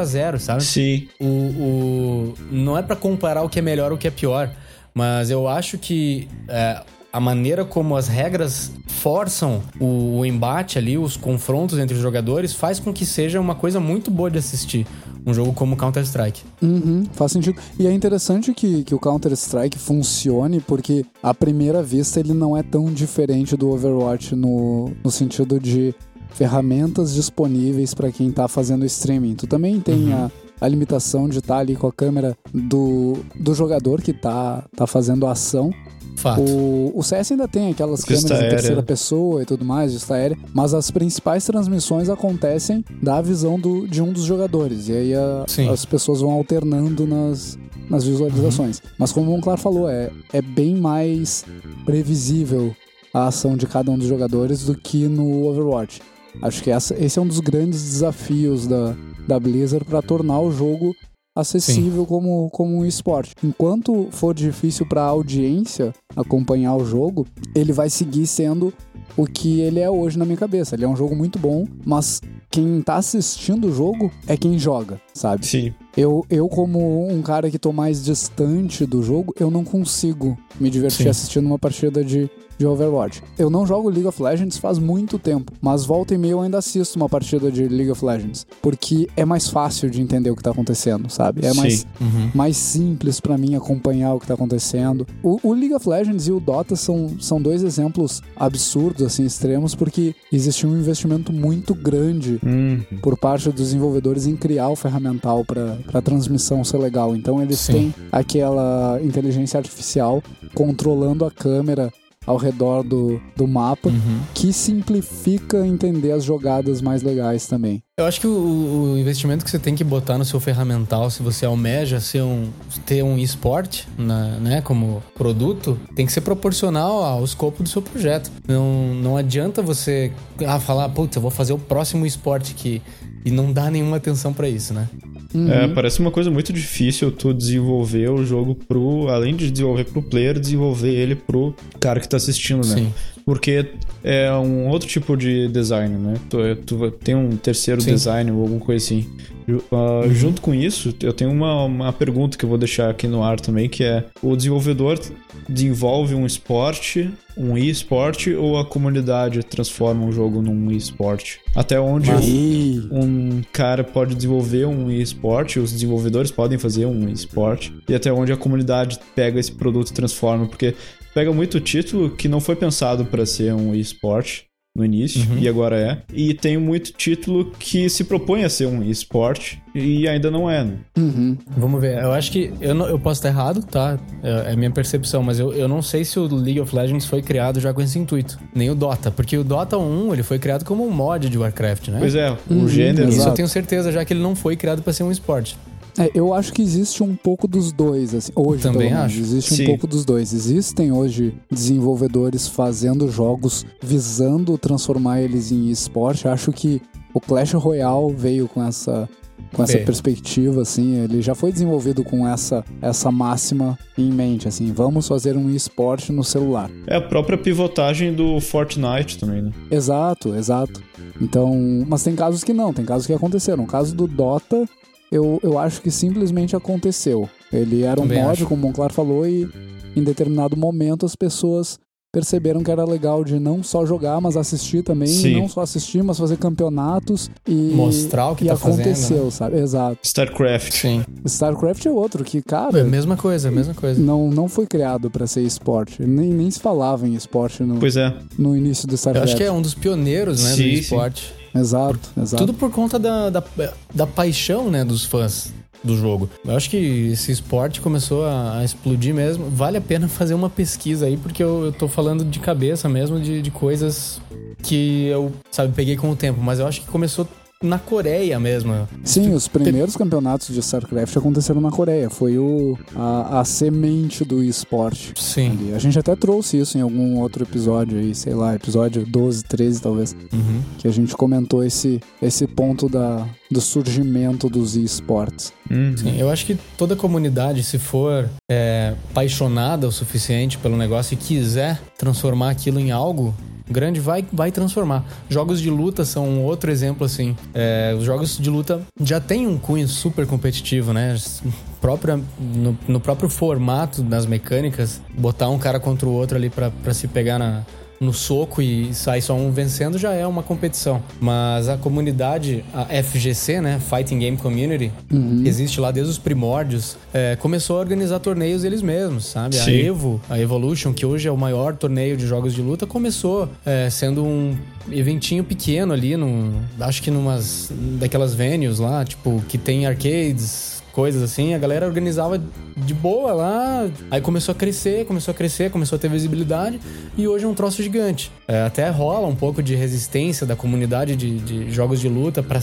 a 0 sabe? Sim. O, o, não é para comparar o que é melhor ou o que é pior. Mas eu acho que é, a maneira como as regras forçam o, o, embate ali, os confrontos entre os jogadores, faz com que seja uma coisa muito boa de assistir. Um jogo como Counter-Strike. Uhum, faz sentido. E é interessante que, que o Counter-Strike funcione, porque à primeira vista ele não é tão diferente do Overwatch no, no sentido de ferramentas disponíveis para quem está fazendo streaming. Tu também tem uhum. a, a limitação de estar tá ali com a câmera do, do jogador que está tá fazendo a ação, Fato. O, o CS ainda tem aquelas câmeras em terceira pessoa e tudo mais, vista aérea, mas as principais transmissões acontecem da visão do, de um dos jogadores. E aí a, as pessoas vão alternando nas, nas visualizações. Uhum. Mas como o Monclar falou, é, é bem mais previsível a ação de cada um dos jogadores do que no Overwatch. Acho que essa, esse é um dos grandes desafios da, da Blizzard para tornar o jogo acessível como, como um esporte. Enquanto for difícil para a audiência acompanhar o jogo, ele vai seguir sendo o que ele é hoje na minha cabeça. Ele é um jogo muito bom, mas quem tá assistindo o jogo é quem joga, sabe? Sim. Eu, eu como um cara que tô mais distante do jogo, eu não consigo me divertir Sim. assistindo uma partida de, de Overwatch. Eu não jogo League of Legends faz muito tempo, mas volta e meia eu ainda assisto uma partida de League of Legends, porque é mais fácil de entender o que tá acontecendo, sabe? É mais, Uhum. mais simples pra mim acompanhar o que tá acontecendo. O, o League of Legends e o Dota são, são dois exemplos absurdos, assim, extremos, porque existe um investimento muito grande Hum, por parte dos desenvolvedores em criar o ferramental para a transmissão ser legal. Então eles Sim. têm aquela inteligência artificial controlando a câmera ao redor do, do mapa, Uhum. que simplifica entender as jogadas mais legais também. Eu acho que o, o investimento que você tem que botar no seu ferramental, se você almeja ser um, ter um esporte, né, como produto, tem que ser proporcional ao escopo do seu projeto. Não, não adianta você ah, falar, putz, eu vou fazer o próximo esporte aqui e não dar nenhuma atenção pra isso, né? É, parece uma coisa muito difícil tu desenvolver o jogo pro. Além de desenvolver pro player, desenvolver ele pro cara que tá assistindo, né? Sim. Porque é um outro tipo de design, né? Tu, tu tem um terceiro Sim. Uhum. design ou alguma coisa assim. Ah, Junto com isso, eu tenho uma, uma pergunta que eu vou deixar aqui no ar também, que é: o desenvolvedor desenvolve um esporte, um e-esporte, ou a comunidade transforma um jogo num e-esporte? Até onde E um cara pode desenvolver um esporte, os desenvolvedores podem fazer um esporte, e até onde a comunidade pega esse produto e transforma, porque pega muito título que não foi pensado para ser um esporte no início, Uhum. e agora é, e tem muito título que se propõe a ser um esporte e ainda não é, né? Uhum. Vamos ver. Eu acho que. Eu, não- eu posso estar errado, tá? É, é minha percepção, mas eu, eu não sei se o League of Legends foi criado já com esse intuito. Nem o Dota. Porque o Dota 1 ele foi criado como um mod de Warcraft, né? Pois é, o Uhum, gênero. Isso eu exato. tenho certeza, já que ele não foi criado pra ser um esporte. É, eu acho que existe um pouco dos dois, assim, hoje Também pelo menos, acho. existe Sim. um pouco dos dois. Existem hoje desenvolvedores fazendo jogos visando transformar eles em esporte. Acho que o Clash Royale veio com essa com essa perspectiva, assim, ele já foi desenvolvido com essa essa máxima em mente, assim, vamos fazer um esporte no celular. É a própria pivotagem do Fortnite também, né? Exato, exato. Então, mas tem casos que não, tem casos que aconteceram. O caso do Dota, eu, eu acho que simplesmente aconteceu. Ele era um Também mod, acho. como o Monclar falou, e em determinado momento as pessoas perceberam que era legal de não só jogar, mas assistir também. Sim. E não só assistir, mas fazer campeonatos e. Mostrar o que e tá fazendo, aconteceu, sabe? Exato. StarCraft. Sim. StarCraft é outro que, É a cara. mesma coisa, a mesma coisa. Não, não foi criado pra ser esporte. Nem, nem se falava em esporte no, Pois é. no início do Eu StarCraft. acho que é um dos pioneiros, né, Sim, do sim. Exato, exato. Tudo por conta da, da, da paixão, né, dos fãs do jogo. Eu acho que esse esporte começou a, a explodir mesmo. Vale a pena fazer uma pesquisa aí, porque eu, eu tô falando de cabeça mesmo de, de coisas que eu, sabe, peguei com o tempo. Mas eu acho que começou na Coreia mesmo. Sim, os primeiros campeonatos de StarCraft aconteceram na Coreia. Foi o, a, a semente do esporte. Sim. ali. A gente até trouxe isso em algum outro episódio aí, sei lá, episódio 12, 13 talvez, Uhum. que a gente comentou esse, esse ponto da, do surgimento dos esportes. Uhum. Sim, eu acho que toda comunidade, se for é, apaixonada o suficiente pelo negócio e quiser transformar aquilo em algo grande, vai, vai transformar. Jogos de luta são outro exemplo, assim. É, os jogos de luta já tem um cunho super competitivo, né? Própria, no, no próprio formato das mecânicas, botar um cara contra o outro ali pra se pegar na, no soco e sair só um vencendo já é uma competição. Mas a comunidade, a FGC, né? Fighting Game Community, Uhum. existe lá desde os primórdios, é, começou a organizar torneios eles mesmos, sabe? A Sim. Evo, a Evolution, que hoje é o maior torneio de jogos de luta, começou é, sendo um eventinho pequeno ali, no, acho que numas daquelas venues lá, tipo, que tem arcades, coisas assim, a galera organizava de boa lá, aí começou a crescer, começou a crescer, começou a ter visibilidade e hoje é um troço gigante. É, até rola um pouco de resistência da comunidade de, de jogos de luta para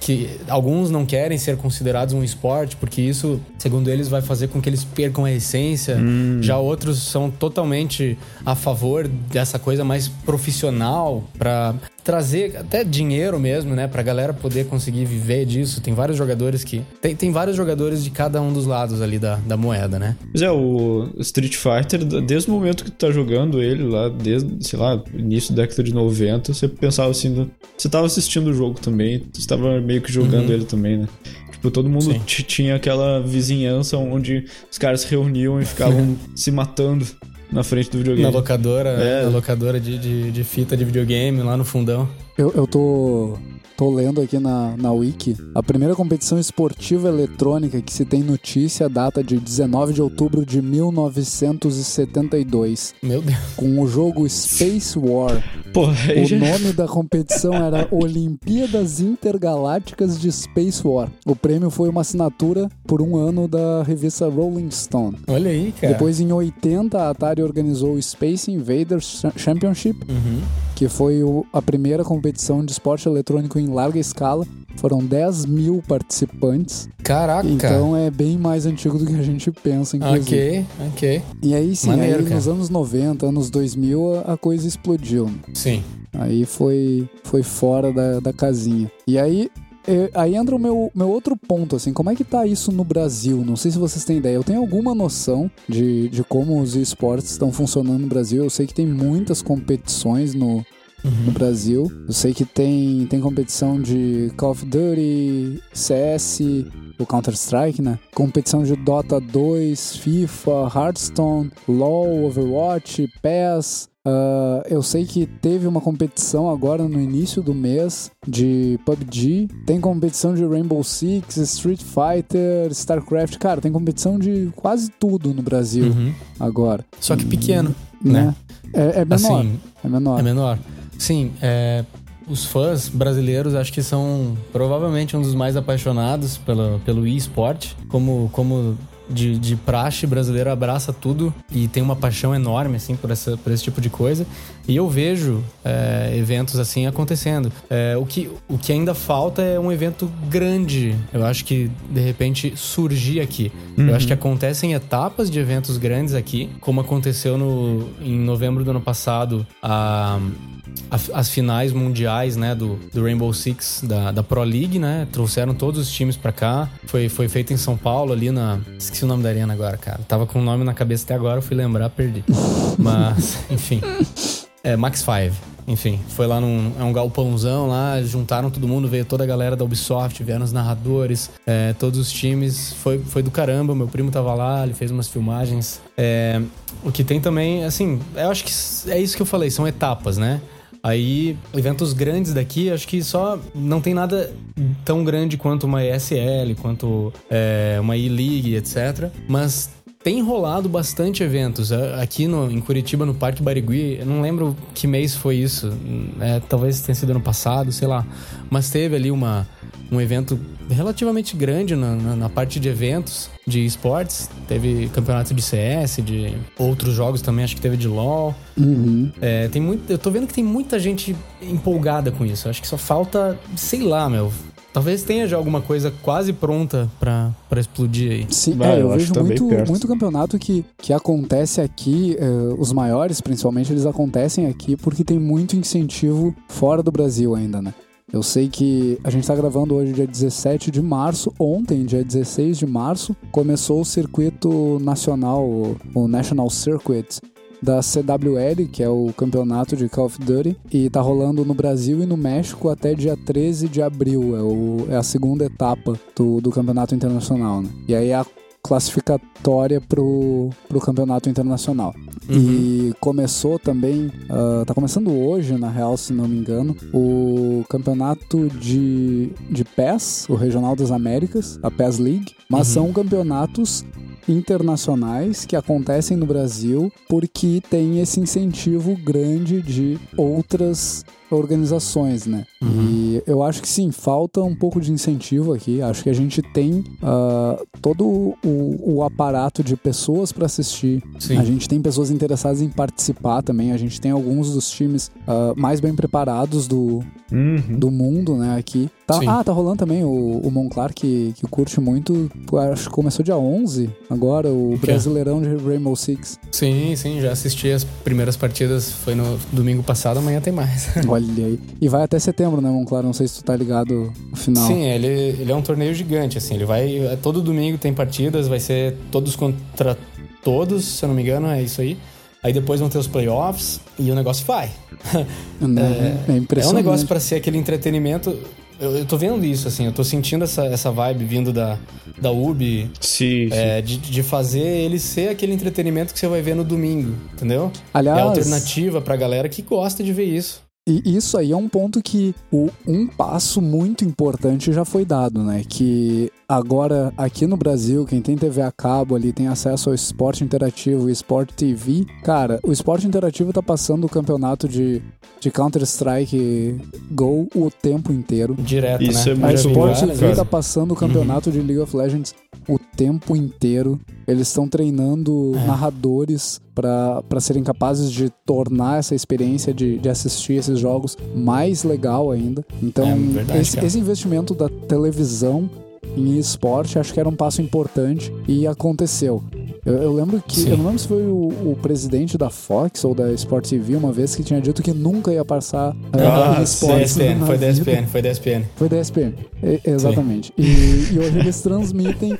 que alguns não querem ser considerados um esporte, porque isso, segundo eles, vai fazer com que eles percam a essência. Já outros são totalmente a favor dessa coisa mais profissional para trazer até dinheiro mesmo, né, pra galera poder conseguir viver disso. Tem vários jogadores que tem, tem vários jogadores de cada um dos lados ali da, da moeda, né? Pois é, o Street Fighter, desde o momento que tu tá jogando ele lá, desde, sei lá, início da década de 90, você pensava assim, no- você tava assistindo o jogo também, tu estava meio que jogando Uhum. ele também, né? Tipo, todo mundo tinha aquela vizinhança onde os caras se reuniam e ficavam se matando. Na frente do Na videogame. locadora, É. na locadora de, de, de fita de videogame lá no fundão. Eu, eu tô, tô lendo aqui na, na Wiki. A primeira competição esportiva eletrônica que se tem notícia data de 19 de outubro de 1972, Meu Deus. com o jogo Space War. Porra, O já... nome da competição era Olimpíadas Intergalácticas de Space War. O prêmio foi uma assinatura por um ano da revista Rolling Stone. Olha aí, cara. Depois, em 80, a Atari organizou o Space Invaders Championship, Uhum. que foi o- a primeira competição de esporte eletrônico em larga escala. Foram 10 mil participantes, Caraca. então é bem mais antigo do que a gente pensa, inclusive. ok, ok. E aí sim, Maneiro, aí nos anos 90, anos 2000, a- coisa explodiu. Sim. Aí foi, foi fora da, da casinha. E aí, aí entra o meu, meu outro ponto, assim, como é que tá isso no Brasil? Não sei se vocês têm ideia. Eu tenho alguma noção de, de como os esportes estão funcionando no Brasil. Eu sei que tem muitas competições no, no Brasil. Eu sei que tem, tem competição de Call of Duty, CS, o Counter-Strike, né? Competição de Dota 2, FIFA, Hearthstone, LoL, Overwatch, PES. Ah, eu sei que teve uma competição agora no início do mês de PUBG. Tem competição de Rainbow Six, Street Fighter, StarCraft. Cara, tem competição de quase tudo no Brasil Uhum. agora. Só que pequeno, Né? né? É, é menor. Assim, é menor. é menor. Sim, é, os fãs brasileiros acho que são provavelmente um dos mais apaixonados pelo, pelo e-sport. Como, como de, de praxe, brasileiro abraça tudo e tem uma paixão enorme, assim, por, essa, por esse tipo de coisa. E eu vejo é, eventos assim acontecendo. É, o, que, o que ainda falta é um evento grande. Eu acho que, de repente, surgir aqui. Eu acho que acontecem etapas de eventos grandes aqui, como aconteceu no, em novembro do ano passado, a- as finais mundiais, né, do, do Rainbow Six, da, da Pro League, né? Trouxeram todos os times pra cá. Foi, foi feito em São Paulo, ali na. Esqueci o nome da arena agora, cara. Tava com o nome na cabeça até agora, eu fui lembrar, perdi. Mas, enfim. É, Max 5. Enfim, foi lá num é um galpãozão lá, juntaram todo mundo, veio toda a galera da Ubisoft, vieram os narradores, é, todos os times. Foi, foi do caramba, meu primo tava lá, ele fez umas filmagens. É, o que tem também, assim, eu acho que é isso que eu falei, são etapas, né? Aí, eventos grandes daqui, acho que só não tem nada tão grande quanto uma ESL, quanto é, uma E-League, etc. Mas tem rolado bastante eventos. Aqui no, em Curitiba, no Parque Barigui, eu não lembro que mês foi isso. É, talvez tenha sido ano passado, sei lá. Mas teve ali uma, um evento relativamente grande na, na, na parte de eventos de esportes. Teve campeonato de CS, de outros jogos também, acho que teve de LoL. Uhum. É, tem muito, eu tô vendo que tem muita gente empolgada com isso. Acho que só falta, sei lá, meu. Talvez tenha já alguma coisa quase pronta pra, pra explodir aí. Sim, Vai, é, eu, eu vejo muito, perto. muito campeonato que, que acontece aqui, eh, os maiores principalmente, eles acontecem aqui porque tem muito incentivo fora do Brasil ainda, né? Eu sei que a gente tá gravando hoje dia 17 de março, ontem, dia 16 de março, começou o circuito nacional, o, National Circuit da CWL, que é o campeonato de Call of Duty, e tá rolando no Brasil e no México até dia 13 de abril, é, o- é a segunda etapa do, do campeonato internacional, né? E aí a classificatória pro, pro campeonato internacional. E começou também, ah, tá começando hoje, na real, se não me engano, o campeonato de, de PES, o Regional das Américas, a PES League, mas Uhum. são campeonatos internacionais que acontecem no Brasil porque tem esse incentivo grande de outras organizações, né? E eu acho que sim, falta um pouco de incentivo aqui. Acho que a gente tem ah, todo o, o aparato de pessoas para assistir. Sim. A gente tem pessoas interessadas em participar também. A gente tem alguns dos times ah, mais bem preparados do, Uhum. do mundo, né, aqui. Tá, Sim. ah, tá rolando também o, o Monclar, que, que curte muito. Acho que começou dia 11, agora, o quê? Brasileirão de Rainbow Six. Sim, sim, já assisti as primeiras partidas, foi no domingo passado, amanhã tem mais. Olha aí. E vai até setembro, né, Monclar? Não sei se tu tá ligado no final. Sim, ele, ele é um torneio gigante, assim, ele vai. é, Todo domingo tem partidas, vai ser todos contra todos, se eu não me engano, é isso aí. Aí depois vão ter os playoffs e o negócio vai. Né? É, É um impressionante. negócio pra ser aquele entretenimento. Eu, eu tô vendo isso, assim, eu tô sentindo essa, essa vibe vindo da, da UB. Sim, é, de, de fazer ele ser aquele entretenimento que você vai ver no domingo, entendeu? Aliás, é alternativa pra galera que gosta de ver isso. E isso aí é um ponto que o, um passo muito importante já foi dado, né? Que agora aqui no Brasil, quem tem TV a cabo ali tem acesso ao esporte interativo e Sport TV. Cara, o esporte interativo tá passando o campeonato de, de Counter-Strike Go o tempo inteiro. Direto, Isso né? é A bom, TV cara. tá passando o campeonato de League of Legends o tempo inteiro. Eles estão treinando É. narradores para serem capazes de tornar essa experiência de, de assistir esses jogos mais legal ainda. Então, É verdade, esse, esse investimento da televisão em esporte acho que era um passo importante e aconteceu. Eu, eu lembro que. Sim. Eu não lembro se foi o, o presidente da Fox ou da Sport TV uma vez que tinha dito que nunca ia passar Ah, uh, sim, esportes DSPN, na foi vida. DSPN, foi DSPN. Foi da ESPN, exatamente. E, e hoje eles transmitem uh,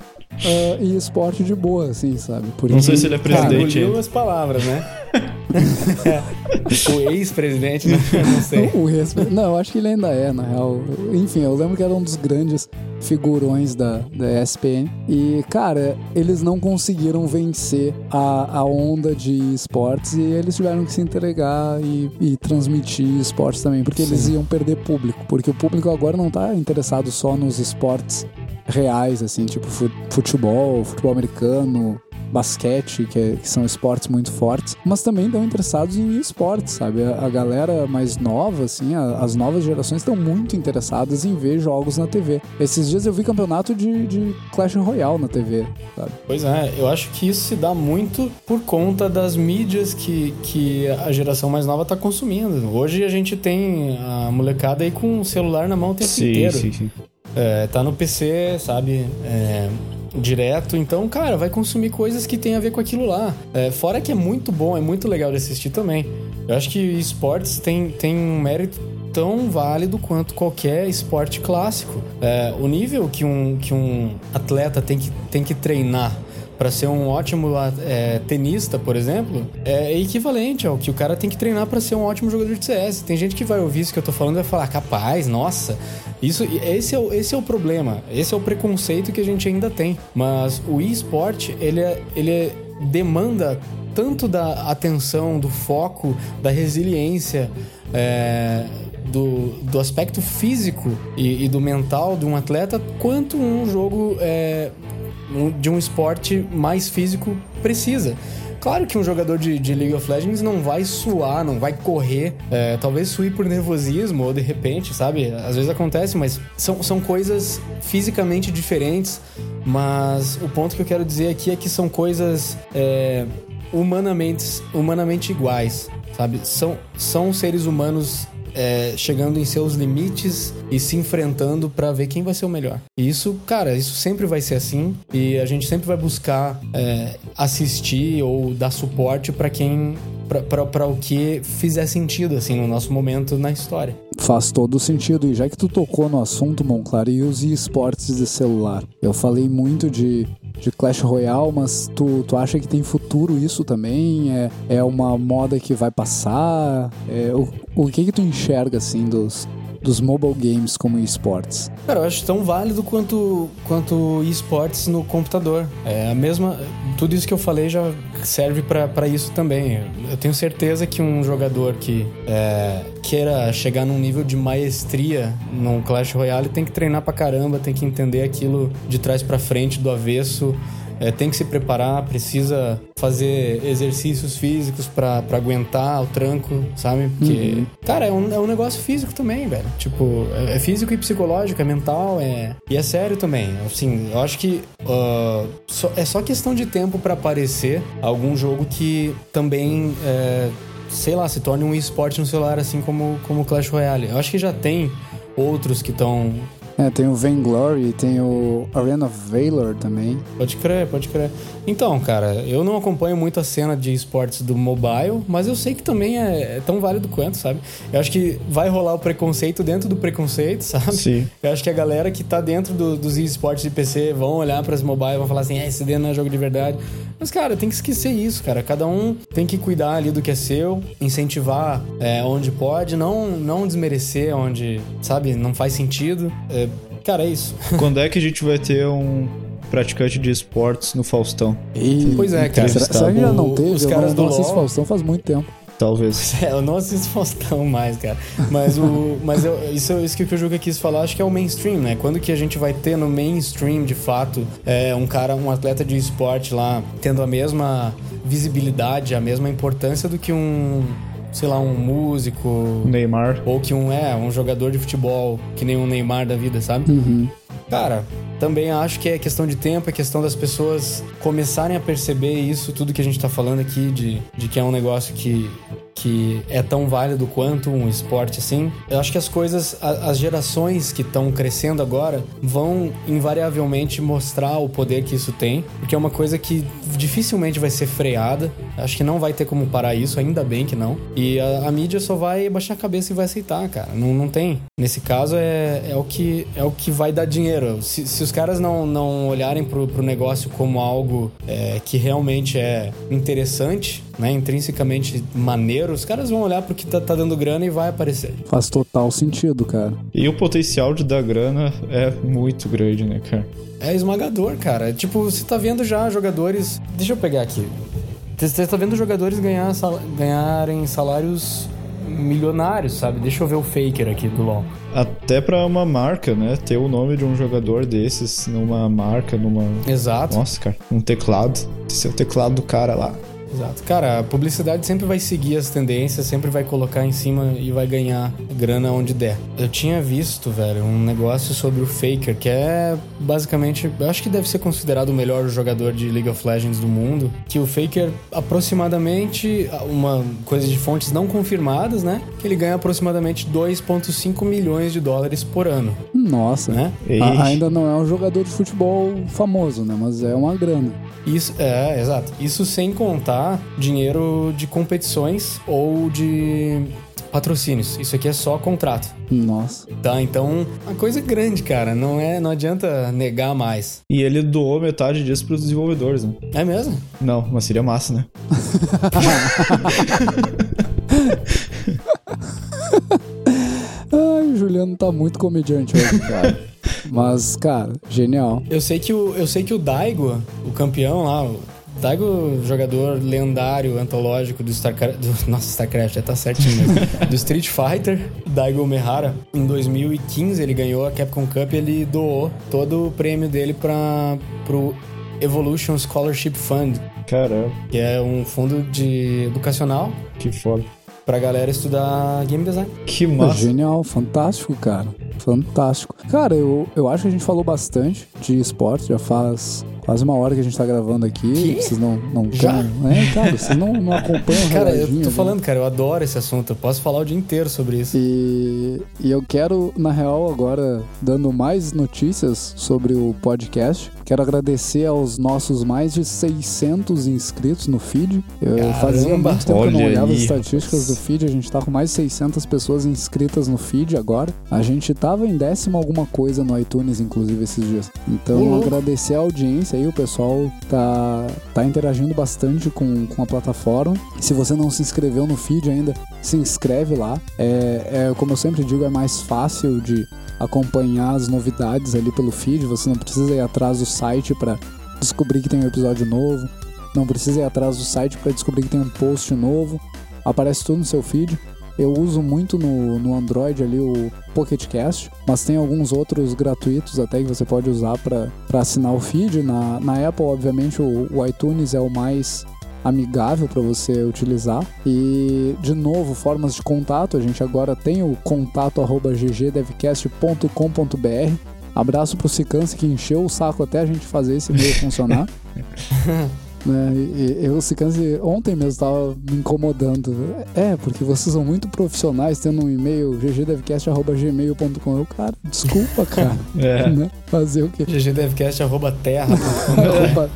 e esporte de boa, assim, sabe? Por Não sei se ele é Cara, presidente. Engoliu as palavras, né? o ex-presidente, né? não sei. O. Não, acho que ele ainda é, na real. Enfim, eu lembro que era um dos grandes figurões da, da ESPN. E, cara, eles não conseguiram vencer a, a onda de esportes e eles tiveram que se entregar e, e transmitir esportes também, porque eles Sim. iam perder público. Porque o público agora não tá interessado só nos esportes reais, assim, tipo fu- futebol, futebol americano, basquete, que, é- que são esportes muito fortes, mas também estão interessados em esportes, sabe? A, a galera mais nova, assim, a- as novas gerações estão muito interessadas em ver jogos na TV. Esses dias eu vi campeonato de, de Clash Royale na TV, sabe? Pois é, eu acho que isso se dá muito por conta das mídias que, que a geração mais nova tá consumindo. Hoje a gente tem a molecada aí com o celular na mão o tempo Sim, inteiro. sim, sim. É, tá no PC, sabe? É, direto. Então, cara, vai consumir coisas que tem a ver com aquilo lá. É, fora que é muito bom, é muito legal de assistir também. Eu acho que esportes tem, tem um mérito tão válido quanto qualquer esporte clássico. É, o nível que um, que um atleta tem que, tem que treinar para ser um ótimo é, tenista, por exemplo, é equivalente ao que o cara tem que treinar para ser um ótimo jogador de CS. Tem gente que vai ouvir isso que eu tô falando e vai falar, capaz, nossa, isso, esse, é o, esse é o problema, esse é o preconceito que a gente ainda tem. Mas o eSport, ele, é, ele é- demanda tanto da atenção, do foco, da resiliência, é, do, do aspecto físico e, e do mental de um atleta, quanto um jogo é, de um esporte mais físico precisa. Claro que um jogador de, de League of Legends não vai suar, não vai correr, é, talvez suir por nervosismo ou de repente, sabe? Às vezes acontece, mas são, são coisas fisicamente diferentes. Mas o ponto que eu quero dizer aqui é que são coisas é, humanamente, humanamente iguais, sabe? São, são seres humanos é, chegando em seus limites e se enfrentando pra ver quem vai ser o melhor. E isso, cara, isso sempre vai ser assim e a gente sempre vai buscar é, assistir ou dar suporte pra quem pra o que fizer sentido assim no nosso momento na história. Faz todo sentido. E já que tu tocou no assunto, Monclar, e os esportes de celular. Eu falei muito de, de Clash Royale, mas tu, tu acha que tem futuro isso também? É, é uma moda que vai passar? É, o, o que que tu enxerga, assim, dos, dos mobile games como esportes? Cara, eu acho tão válido quanto quanto esportes no computador. É a mesma, tudo isso que eu falei já serve pra isso também. Eu tenho certeza que um jogador que é, queira chegar num nível de maestria no Clash Royale tem que treinar pra caramba, tem que entender aquilo de trás pra frente, do avesso. É, tem que se preparar, precisa fazer exercícios físicos pra pra aguentar o tranco, sabe? Porque, cara, é um, é um negócio físico também, velho. Tipo, é, é físico e psicológico, é mental, é. E é sério também. Assim, eu acho que ah, só- é só questão de tempo pra aparecer algum jogo que também. é, sei lá, se torne um esporte no celular, assim como como Clash Royale. Eu acho que já tem outros que estão É, tem o Vainglory, tem o Arena of Valor também. Pode crer, pode crer. Então, cara, eu não acompanho muito a cena de esportes do mobile, mas eu sei que também é, é tão válido quanto, sabe? Eu acho que vai rolar o preconceito dentro do preconceito, sabe? Sim. Eu acho que a galera que tá dentro do- dos esportes de PC vão olhar pras mobile e vão falar assim, é, esse daí não é jogo de verdade. Mas, cara, tem que esquecer isso, cara. Cada um tem que cuidar ali do que é seu, incentivar é, onde pode, não, não desmerecer onde, sabe, não faz sentido. É, cara, é isso. Quando é que a gente vai ter um praticante de esportes no Faustão? E, Pois é, cara. Será, será que já não teve? os Eu caras não, do não Faustão faz muito tempo. Talvez. É, eu não assisto Faustão mais, cara. Mas, o, mas eu, isso, isso que o Juca quis falar, acho que é o mainstream, né? Quando que a gente vai ter no mainstream, de fato, é, um cara, um atleta de esporte lá, tendo a mesma visibilidade, a mesma importância do que um, sei lá, um músico... Neymar. Ou que um, é, um jogador de futebol, que nem um Neymar da vida, sabe? Uhum. Cara, também acho que é questão de tempo, é questão das pessoas começarem a perceber isso, tudo que a gente tá falando aqui, de, de que é um negócio que, que é tão válido quanto um esporte assim. Eu acho que as coisas, as gerações que estão crescendo agora vão invariavelmente mostrar o poder que isso tem, porque é uma coisa que dificilmente vai ser freada. Acho que não vai ter como parar isso, ainda bem que não. E a, a mídia só vai baixar a cabeça e vai aceitar, cara. Não, não tem. Nesse caso é, é, o que, é o que vai dar dinheiro. Se, se os caras não, não olharem pro, pro negócio como algo é, que realmente é interessante, né, intrinsecamente maneiro, os caras vão olhar pro que tá, tá dando grana e vai aparecer. Faz total sentido, cara. E o potencial de dar grana é muito grande, né, cara? É esmagador, cara. Tipo, você tá vendo já jogadores. Deixa eu pegar aqui. Você tá vendo jogadores ganhar, sal- ganharem salários milionários, sabe? Deixa eu ver o Faker aqui do LoL. Até pra uma marca, né? Ter o nome de um jogador desses numa marca, numa. Exato. Nossa, cara, um teclado. Esse é o teclado do cara lá. Exato. Cara, a publicidade sempre vai seguir as tendências, sempre vai colocar em cima e vai ganhar grana onde der. Eu tinha visto, velho, um negócio sobre o Faker, que é basicamente, eu acho que deve ser considerado o melhor jogador de League of Legends do mundo, que o Faker aproximadamente uma coisa de fontes não confirmadas, né? Que ele ganha aproximadamente 2.5 milhões de dólares por ano, Nossa. né? A- ainda não é um jogador de futebol famoso, né? Mas é uma grana. Isso, é, exato. Isso sem contar dinheiro de competições ou de patrocínios. Isso aqui é só contrato. Nossa. Tá, então a coisa é grande, cara. Não é, não adianta negar mais. E ele doou metade disso pros desenvolvedores, né? É mesmo? Não, mas seria massa, né? Ai, o Juliano tá muito comediante hoje, cara. Mas, cara, genial. Eu sei que o eu sei que o Daigo, o campeão lá, o Daigo, jogador lendário, antológico do StarCraft, do, nossa, StarCraft, já tá certinho mesmo. do Street Fighter, Daigo Mehara, em 2015 ele ganhou a Capcom Cup e ele doou todo o prêmio dele para pro Evolution Scholarship Fund, Caramba, que é um fundo de educacional que foda. pra galera estudar game design. Que É massa. Genial, fantástico, cara. Fantástico. Cara, eu, eu acho que a gente falou bastante de esporte, já faz quase uma hora que a gente tá gravando aqui. Que? Vocês não, não Já? tão- É, cara, vocês não, não acompanham o Cara, eu tô né? falando, cara, eu adoro esse assunto. Eu posso falar o dia inteiro sobre isso. E, e eu quero, na real, agora, dando mais notícias sobre o podcast, quero agradecer aos nossos mais de 600 inscritos no feed. Eu Caramba! fazia muito tempo que eu não Olha olhava as aí, estatísticas do feed, a gente tá com mais de 600 pessoas inscritas no feed agora. A gente tava em décimo alguma coisa no iTunes, inclusive, esses dias. Então, louco. agradecer a audiência aí, o pessoal tá, tá interagindo bastante com, com a plataforma. Se você não se inscreveu no feed ainda, se inscreve lá. É, é, como eu sempre digo, é mais fácil de acompanhar as novidades ali pelo feed. Você não precisa ir atrás do site para descobrir que tem um episódio novo. Não precisa ir atrás do site para descobrir que tem um post novo. Aparece tudo no seu feed. Eu uso muito no, no Android ali o Pocket Cast, mas tem alguns outros gratuitos até que você pode usar para assinar o feed. Na, na Apple, obviamente, o, o iTunes é o mais amigável para você utilizar. E, de novo, formas de contato. A gente agora tem o contato arroba ggdevcast.com.br. Abraço pro Sicance que encheu o saco até a gente fazer esse e-mail funcionar. né? E, eu, se canse, ontem mesmo tava me incomodando. É, porque vocês são muito profissionais tendo um e-mail ggdevcast.gmail.com. Eu, cara, desculpa, cara. É. Né? Fazer o quê? ggdevcast.terra. Arroba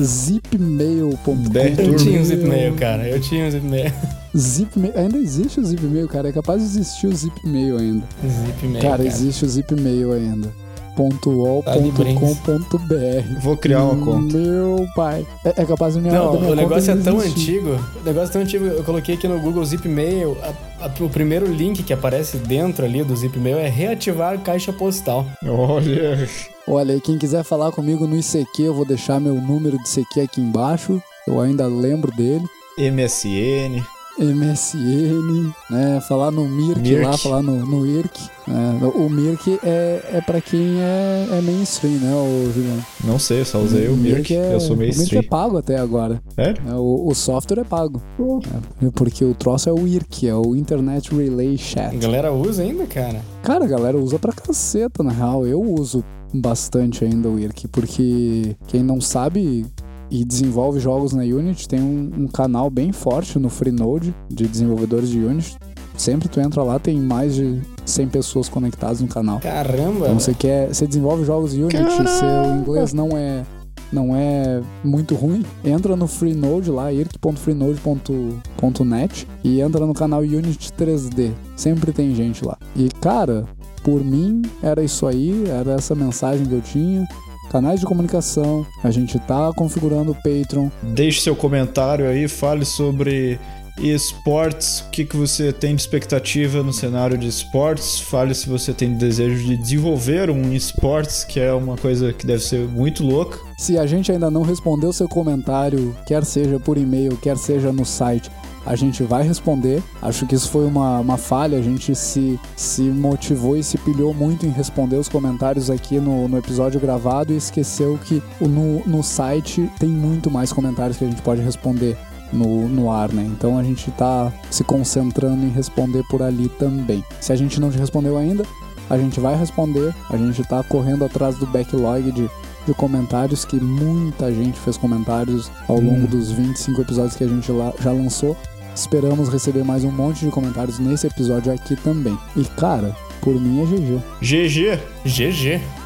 zipmail.com. Eu tinha um zipmail, cara. Eu tinha um zipmail. Zipmail. Ainda existe o zipmail, cara. É capaz de existir o zipmail ainda. Zipmail. Cara, existe o zipmail ainda. .ol.com.br Vou criar uma conta. Meu pai. É, é capaz de minha Não, minha o negócio é tão existir. antigo. O negócio é tão antigo. Eu coloquei aqui no Google Zipmail. a- a- o primeiro link que aparece dentro ali do Zipmail é reativar caixa postal. Olha. Olha, e quem quiser falar comigo no ICQ, eu vou deixar meu número de ICQ aqui embaixo. Eu ainda lembro dele. MSN. MSN, né? Falar no Mirk, Mirk. lá, falar no, no IRC. né? O Mirk é, é pra quem é, é mainstream, né, o Juliano? Não sei, só usei o Mirk. é, Eu sou meio O Mirk é pago até agora. Sério? né? O, o software é pago. né? Porque o troço é o IRC, é o Internet Relay A Chat. galera usa ainda, cara. Cara, a galera usa pra caceta, na real. Eu uso bastante ainda o IRC, porque quem não sabe e desenvolve jogos na Unity tem um, um canal bem forte no Freenode de desenvolvedores de Unity. Sempre tu entra lá, tem mais de 100 pessoas conectadas no canal. Caramba. Então você quer, você desenvolve jogos Unity, seu inglês não é não é muito ruim, entra no Freenode lá, irk.freenode.net e entra no canal Unity 3D. Sempre tem gente lá. E cara, por mim era isso aí, era essa mensagem que eu tinha. Canais de comunicação, a gente tá configurando o Patreon. Deixe seu comentário aí, fale sobre esportes, o que, que você tem de expectativa no cenário de esportes, fale se você tem desejo de desenvolver um esportes, que é uma coisa que deve ser muito louca. Se a gente ainda não respondeu seu comentário, quer seja por e-mail, quer seja no site, a gente vai responder. Acho que isso foi uma, uma falha, a gente se, se motivou e se pilhou muito em responder os comentários aqui no, no episódio gravado e esqueceu que no, no site tem muito mais comentários que a gente pode responder. No, no ar, né? Então a gente tá se concentrando em responder por ali também. Se a gente não te respondeu ainda, a gente vai responder. A gente tá correndo atrás do backlog de de comentários que muita gente fez comentários ao longo dos 25 episódios que a gente lá- já lançou. Esperamos receber mais um monte de comentários nesse episódio aqui também. E cara, por mim é GG. GG, GG.